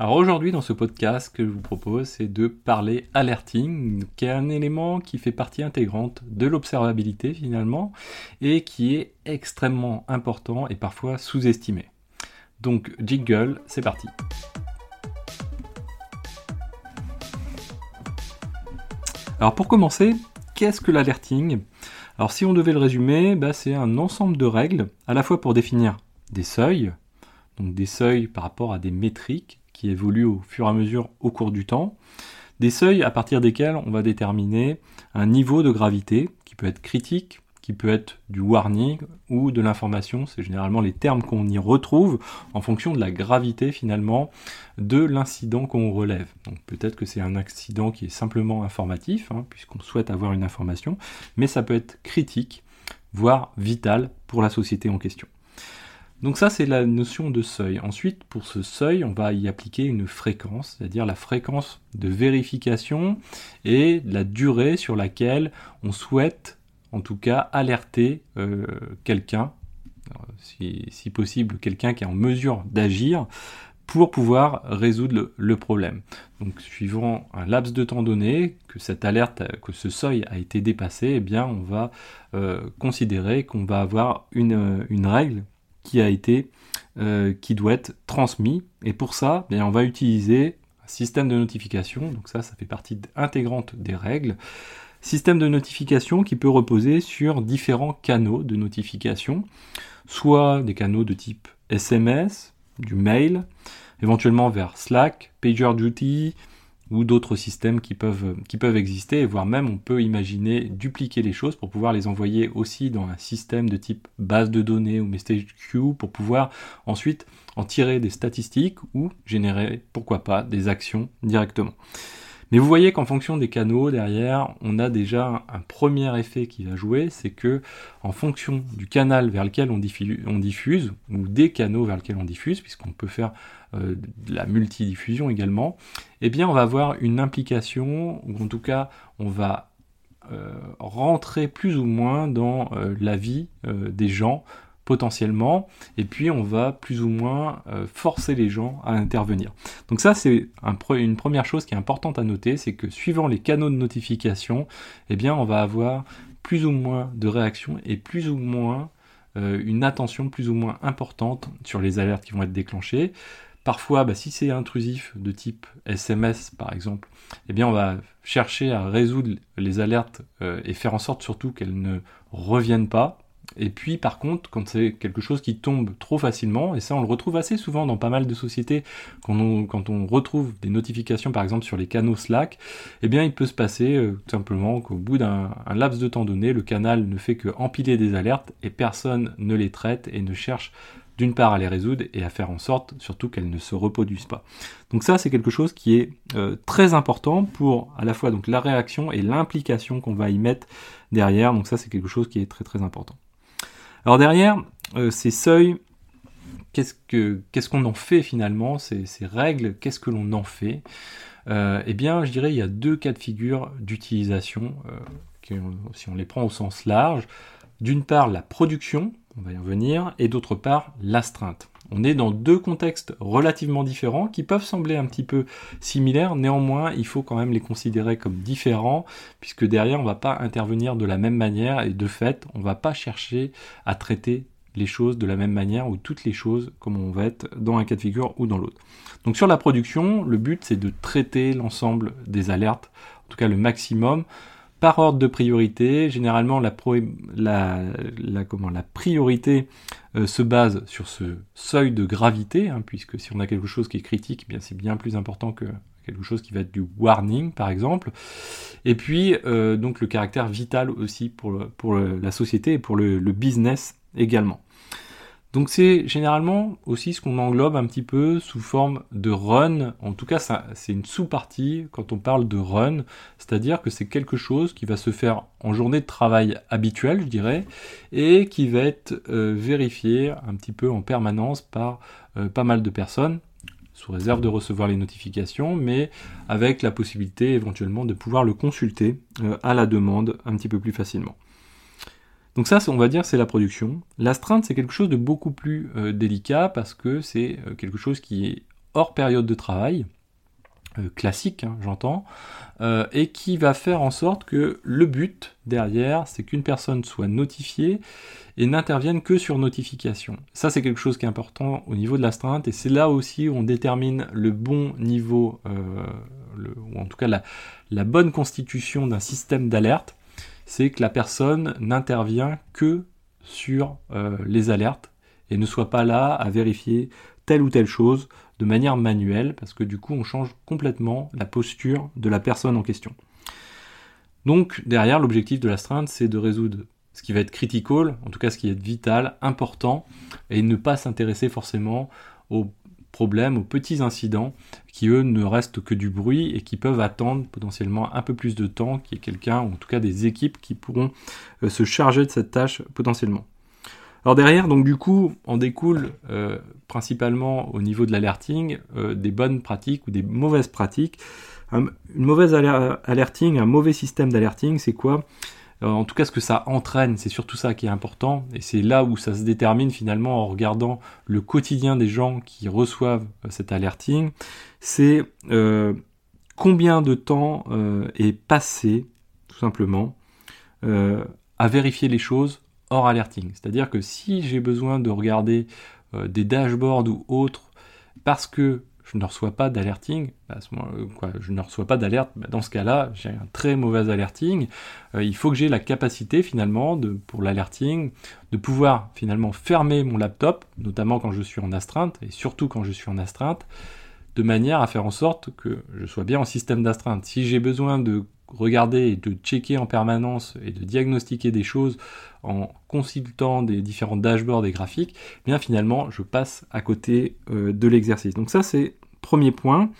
Alors aujourd'hui dans ce podcast, ce que je vous propose, c'est de parler alerting, qui est un élément qui fait partie intégrante de l'observabilité finalement, et qui est extrêmement important et parfois sous-estimé. Donc jingle, c'est parti. Alors pour commencer, qu'est-ce que l'alerting? Alors si on devait le résumer, bah, c'est un ensemble de règles, à la fois pour définir des seuils, donc des seuils par rapport à des métriques qui évoluent au fur et à mesure au cours du temps. Des seuils à partir desquels on va déterminer un niveau de gravité qui peut être critique, qui peut être du warning ou de l'information. C'est généralement les termes qu'on y retrouve en fonction de la gravité finalement de l'incident qu'on relève. Donc peut-être que c'est un accident qui est simplement informatif, hein, puisqu'on souhaite avoir une information, mais ça peut être critique, voire vital pour la société en question. Donc ça, c'est la notion de seuil. Ensuite, pour ce seuil, on va y appliquer une fréquence, c'est-à-dire la fréquence de vérification et la durée sur laquelle on souhaite, en tout cas, alerter euh, quelqu'un, si, possible, quelqu'un qui est en mesure d'agir pour pouvoir résoudre le, problème. Donc, suivant un laps de temps donné, que cette alerte, que ce seuil a été dépassé, eh bien, on va euh, considérer qu'on va avoir une, une règle qui a été, euh, qui doit être transmis. Et pour ça, bien, on va utiliser un système de notification. Donc ça, ça fait partie intégrante des règles. Système de notification qui peut reposer sur différents canaux de notification, soit des canaux de type SMS, du mail, éventuellement vers Slack, PagerDuty, ou d'autres systèmes qui peuvent, qui peuvent exister, voire même on peut imaginer dupliquer les choses pour pouvoir les envoyer aussi dans un système de type base de données ou message queue pour pouvoir ensuite en tirer des statistiques ou générer, pourquoi pas, des actions directement. Mais vous voyez qu'en fonction des canaux derrière, on a déjà un premier effet qui va jouer, c'est que en fonction du canal vers lequel on diffuse, ou des canaux vers lesquels on diffuse, puisqu'on peut faire euh, de la multidiffusion également, eh bien on va avoir une implication, ou en tout cas on va euh, rentrer plus ou moins dans euh, la vie des gens potentiellement, et puis on va plus ou moins euh, forcer les gens à intervenir. Donc ça c'est une première chose qui est importante à noter, c'est que suivant les canaux de notification, eh on va avoir plus ou moins de réactions et plus ou moins euh, une attention plus ou moins importante sur les alertes qui vont être déclenchées. Parfois, bah, si c'est intrusif de type SMS par exemple, eh bien on va chercher à résoudre les alertes euh, et faire en sorte surtout qu'elles ne reviennent pas et puis par contre, quand c'est quelque chose qui tombe trop facilement, et ça on le retrouve assez souvent dans pas mal de sociétés, quand on, retrouve des notifications par exemple sur les canaux Slack, eh bien il peut se passer euh, tout simplement qu'au bout d'un laps de temps donné, le canal ne fait que empiler des alertes et personne ne les traite et ne cherche d'une part à les résoudre et à faire en sorte surtout qu'elles ne se reproduisent pas. Donc ça c'est quelque chose qui est euh, très important pour à la fois donc la réaction et l'implication qu'on va y mettre derrière. Donc ça c'est quelque chose qui est très très important. Alors derrière, euh, ces seuils, qu'est-ce qu'on en fait finalement, ces, règles, qu'est-ce que l'on en fait? Euh, Eh bien, je dirais, il y a deux cas de figure d'utilisation, euh, si on les prend au sens large. D'une part, la production, on va y revenir, et d'autre part, l'astreinte. On est dans deux contextes relativement différents qui peuvent sembler un petit peu similaires, néanmoins il faut quand même les considérer comme différents puisque derrière on ne va pas intervenir de la même manière et de fait on va pas chercher à traiter les choses de la même manière ou toutes les choses comme on va être dans un cas de figure ou dans l'autre. Donc sur la production, le but c'est de traiter l'ensemble des alertes, en tout cas le maximum, par ordre de priorité. Généralement, la, priorité euh, se base sur ce seuil de gravité, hein, puisque si on a quelque chose qui est critique, eh c'est bien plus important que quelque chose qui va être du warning, par exemple. Et puis, euh, donc le caractère vital aussi pour la société et pour le business également. Donc c'est généralement aussi ce qu'on englobe un petit peu sous forme de run. En tout cas, c'est une sous-partie quand on parle de run, c'est-à-dire que c'est quelque chose qui va se faire en journée de travail habituelle, je dirais, et qui va être euh, vérifié un petit peu en permanence par euh, pas mal de personnes sous réserve de recevoir les notifications, mais avec la possibilité éventuellement de pouvoir le consulter euh, à la demande un petit peu plus facilement. Donc ça, on va dire, c'est la production. L'astreinte, c'est quelque chose de beaucoup plus euh, délicat parce que c'est euh, quelque chose qui est hors période de travail, euh, classique, hein, j'entends, et qui va faire en sorte que le but derrière, c'est qu'une personne soit notifiée et n'intervienne que sur notification. Ça, c'est quelque chose qui est important au niveau de l'astreinte, et c'est là aussi où on détermine le bon niveau, ou en tout cas la, bonne constitution d'un système d'alerte, c'est que la personne n'intervient que sur les alertes et ne soit pas là à vérifier telle ou telle chose de manière manuelle, parce que du coup on change complètement la posture de la personne en question. Donc derrière, l'objectif de l'astreinte, c'est de résoudre ce qui va être critical, en tout cas ce qui est vital, important, et ne pas s'intéresser forcément aux problèmes, aux petits incidents qui eux ne restent que du bruit et qui peuvent attendre potentiellement un peu plus de temps qu'il y ait quelqu'un, ou en tout cas des équipes qui pourront euh, se charger de cette tâche potentiellement. Alors derrière, donc du coup, on découle euh, principalement au niveau de l'alerting euh, des bonnes pratiques ou des mauvaises pratiques. une mauvaise alerting, un mauvais système d'alerting, c'est quoi? En tout cas, ce que ça entraîne, c'est surtout ça qui est important, et c'est là où ça se détermine finalement en regardant le quotidien des gens qui reçoivent cet alerting. C'est combien de temps est passé, tout simplement, à vérifier les choses hors alerting. C'est-à-dire que si j'ai besoin de regarder euh, des dashboards ou autres parce que je ne reçois pas d'alerting, bah, quoi, je ne reçois pas d'alerte, bah, dans ce cas-là, j'ai un très mauvais alerting. Euh, il faut que j'ai la capacité finalement pour l'alerting de pouvoir finalement fermer mon laptop, notamment quand je suis en astreinte et surtout quand je suis en astreinte, de manière à faire en sorte que je sois bien en système d'astreinte. Si j'ai besoin de regarder et de checker en permanence et de diagnostiquer des choses en consultant des différents dashboards et graphiques, eh bien finalement je passe à côté euh, de l'exercice. Donc ça c'est premier point.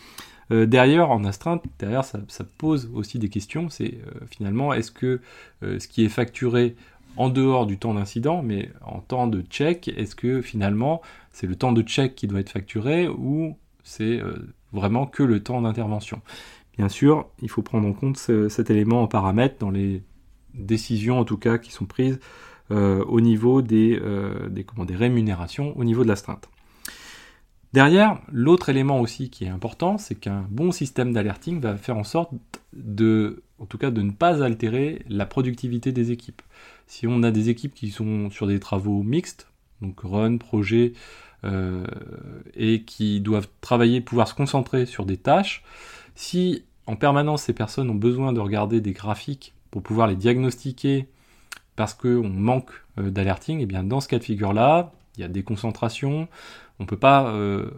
Euh, derrière, en astreinte, derrière ça, pose aussi des questions. C'est euh, finalement est-ce que ce qui est facturé en dehors du temps d'incident, mais en temps de check, est-ce que finalement c'est le temps de check qui doit être facturé ou c'est vraiment que le temps d'intervention? Bien sûr, il faut prendre en compte cet élément en paramètre dans les décisions, en tout cas, qui sont prises euh, au niveau euh, des rémunérations, au niveau de l'astreinte. Derrière, l'autre élément aussi qui est important, c'est qu'un bon système d'alerting va faire en sorte de, en tout cas, de ne pas altérer la productivité des équipes. Si on a des équipes qui sont sur des travaux mixtes, donc run, projet, euh, et qui doivent travailler, pouvoir se concentrer sur des tâches, si en permanence ces personnes ont besoin de regarder des graphiques pour pouvoir les diagnostiquer parce qu'on manque euh, d'alerting, et eh bien dans ce cas de figure-là, il y a des concentrations, on ne peut pas euh,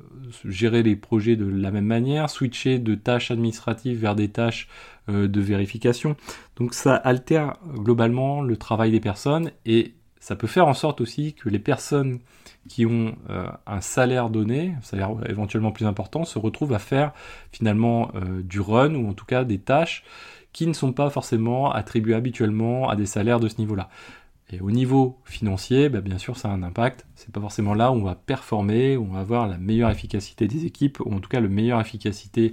gérer les projets de la même manière, switcher de tâches administratives vers des tâches euh, de vérification. Donc ça altère globalement le travail des personnes et ça peut faire en sorte aussi que les personnes qui ont euh, un salaire donné, un salaire éventuellement plus important, se retrouvent à faire finalement du run ou en tout cas des tâches qui ne sont pas forcément attribuées habituellement à des salaires de ce niveau-là. Et au niveau financier, bah, bien sûr, ça a un impact. C'est pas forcément là où on va performer, où on va avoir la meilleure efficacité des équipes, ou en tout cas la meilleure efficacité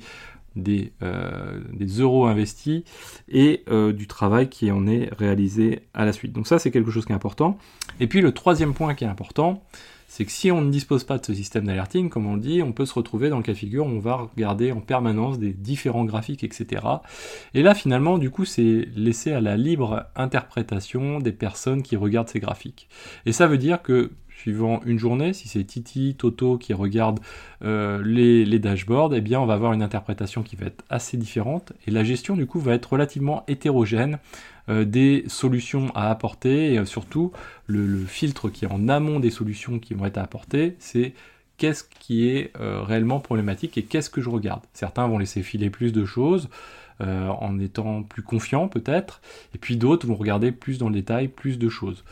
des, euh, des euros investis et euh, du travail qui en est réalisé à la suite. Donc ça, c'est quelque chose qui est important. Et puis le troisième point qui est important, c'est que si on ne dispose pas de ce système d'alerting, comme on le dit, on peut se retrouver dans le cas de figure où on va regarder en permanence des différents graphiques, etc. Et là, finalement, du coup, c'est laissé à la libre interprétation des personnes qui regardent ces graphiques. Et ça veut dire que suivant une journée, si c'est Titi, Toto qui regarde euh, les, dashboards, eh bien on va avoir une interprétation qui va être assez différente et la gestion du coup va être relativement hétérogène euh, des solutions à apporter et euh, surtout le, filtre qui est en amont des solutions qui vont être apportées, c'est qu'est-ce qui est réellement problématique et qu'est-ce que je regarde. Certains vont laisser filer plus de choses. en étant plus confiants peut-être, et puis d'autres vont regarder plus dans le détail, plus de choses.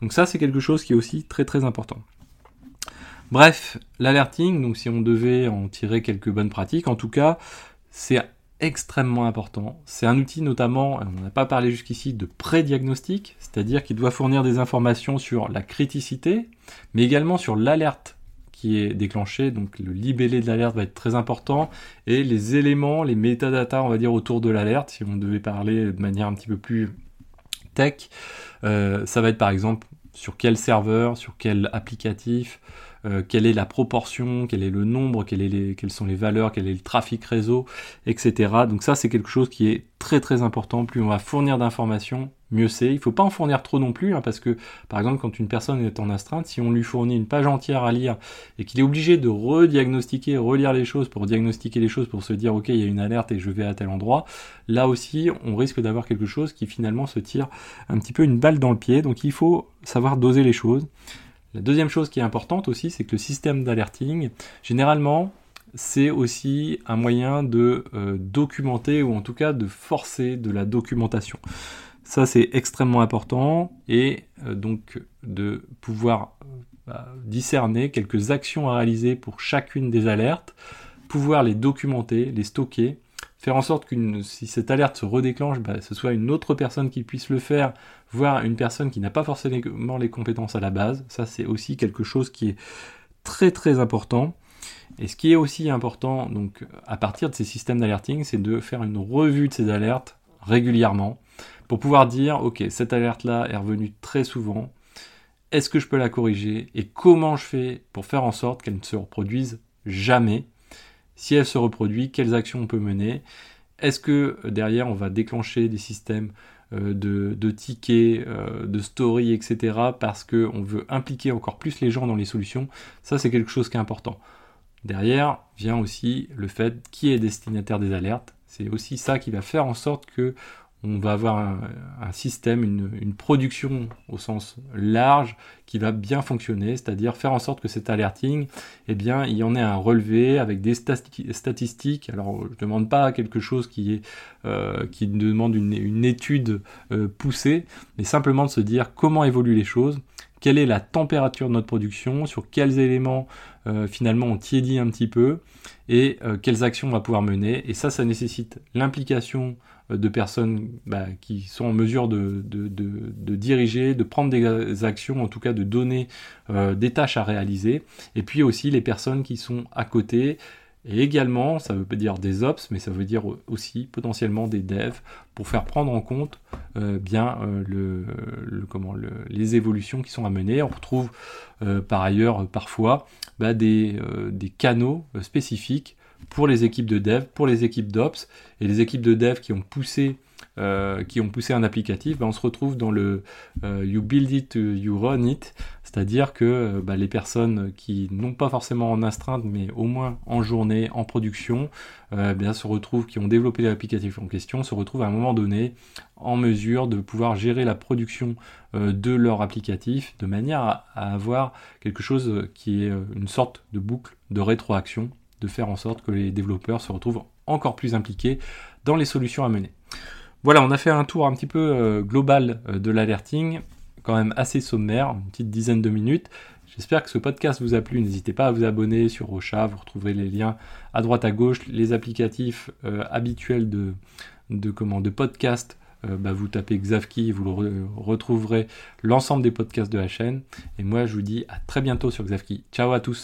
Donc ça, c'est quelque chose qui est aussi très très important. Bref, l'alerting, donc si on devait en tirer quelques bonnes pratiques, en tout cas, c'est extrêmement important. C'est un outil notamment, on n'a pas parlé jusqu'ici, de pré-diagnostic, c'est-à-dire qu'il doit fournir des informations sur la criticité, mais également sur l'alerte qui est déclenchée, donc le libellé de l'alerte va être très important, et les éléments, les métadatas, on va dire, autour de l'alerte, si on devait parler de manière un petit peu plus tech, euh, ça va être par exemple sur quel serveur, sur quel applicatif, euh, quelle est la proportion, quel est le nombre, quelles, les, quelles sont les valeurs, quel est le trafic réseau, etc. Donc ça, c'est quelque chose qui est très très important. Plus on va fournir d'informations, mieux c'est. Il ne faut pas en fournir trop non plus, hein, parce que par exemple, quand une personne est en astreinte, si on lui fournit une page entière à lire et qu'il est obligé de rediagnostiquer, relire les choses pour diagnostiquer les choses, pour se dire ok, il y a une alerte et je vais à tel endroit, là aussi, on risque d'avoir quelque chose qui finalement se tire un petit peu une balle dans le pied. Donc il faut savoir doser les choses. La deuxième chose qui est importante aussi, c'est que le système d'alerting, généralement, c'est aussi un moyen de euh, documenter ou en tout cas de forcer de la documentation. Ça, c'est extrêmement important et euh, donc de pouvoir euh, bah, discerner quelques actions à réaliser pour chacune des alertes, pouvoir les documenter, les stocker faire en sorte que si cette alerte se redéclenche, bah, ce soit une autre personne qui puisse le faire, voire une personne qui n'a pas forcément les compétences à la base. Ça, c'est aussi quelque chose qui est très très important. Et ce qui est aussi important, donc à partir de ces systèmes d'alerting, c'est de faire une revue de ces alertes régulièrement pour pouvoir dire, ok, cette alerte-là est revenue très souvent. Est-ce que je peux la corriger? Et comment je fais pour faire en sorte qu'elle ne se reproduise jamais? Si elle se reproduit, quelles actions on peut mener? Est-ce que euh, derrière on va déclencher des systèmes euh, de, tickets, euh, de stories, etc. parce qu'on veut impliquer encore plus les gens dans les solutions? Ça c'est quelque chose qui est important. Derrière vient aussi le fait qui est destinataire des alertes. C'est aussi ça qui va faire en sorte que on va avoir un, système, une, production au sens large qui va bien fonctionner, c'est-à-dire faire en sorte que cet alerting, eh bien, il y en ait un relevé avec des statistiques. Alors, je ne demande pas quelque chose qui, est, euh, demande une, étude euh, poussée, mais simplement de se dire comment évoluent les choses, quelle est la température de notre production, sur quels éléments euh, finalement on tiédit un petit peu, et quelles actions on va pouvoir mener. Et ça, ça nécessite l'implication de personnes bah, qui sont en mesure de, diriger, de prendre des actions, en tout cas de donner euh, des tâches à réaliser, et puis aussi les personnes qui sont à côté, et également, ça veut dire des ops, mais ça veut dire aussi potentiellement des devs pour faire prendre en compte euh, bien les évolutions qui sont à mener. On retrouve par ailleurs parfois bah, des, canaux spécifiques pour les équipes de dev, pour les équipes d'ops, et les équipes de dev qui ont poussé euh, qui ont poussé un applicatif, ben on se retrouve dans le euh, you build it, you run it, c'est-à-dire que euh, ben les personnes qui n'ont pas forcément en astreinte, mais au moins en journée, en production, bien se retrouvent, qui ont développé l'applicatif en question, se retrouvent à un moment donné en mesure de pouvoir gérer la production de leur applicatif de manière à avoir quelque chose qui est une sorte de boucle de rétroaction de faire en sorte que les développeurs se retrouvent encore plus impliqués dans les solutions à mener. Voilà, on a fait un tour un petit peu euh, global euh, de l'alerting, quand même assez sommaire, une petite dizaine de minutes. J'espère que ce podcast vous a plu. N'hésitez pas à vous abonner sur Rocha, vous retrouverez les liens à droite à gauche, les applicatifs euh, habituels de, comment, de podcast. bah, vous tapez Xavki, vous retrouverez l'ensemble des podcasts de la chaîne. Et moi, je vous dis à très bientôt sur Xavki. Ciao à tous.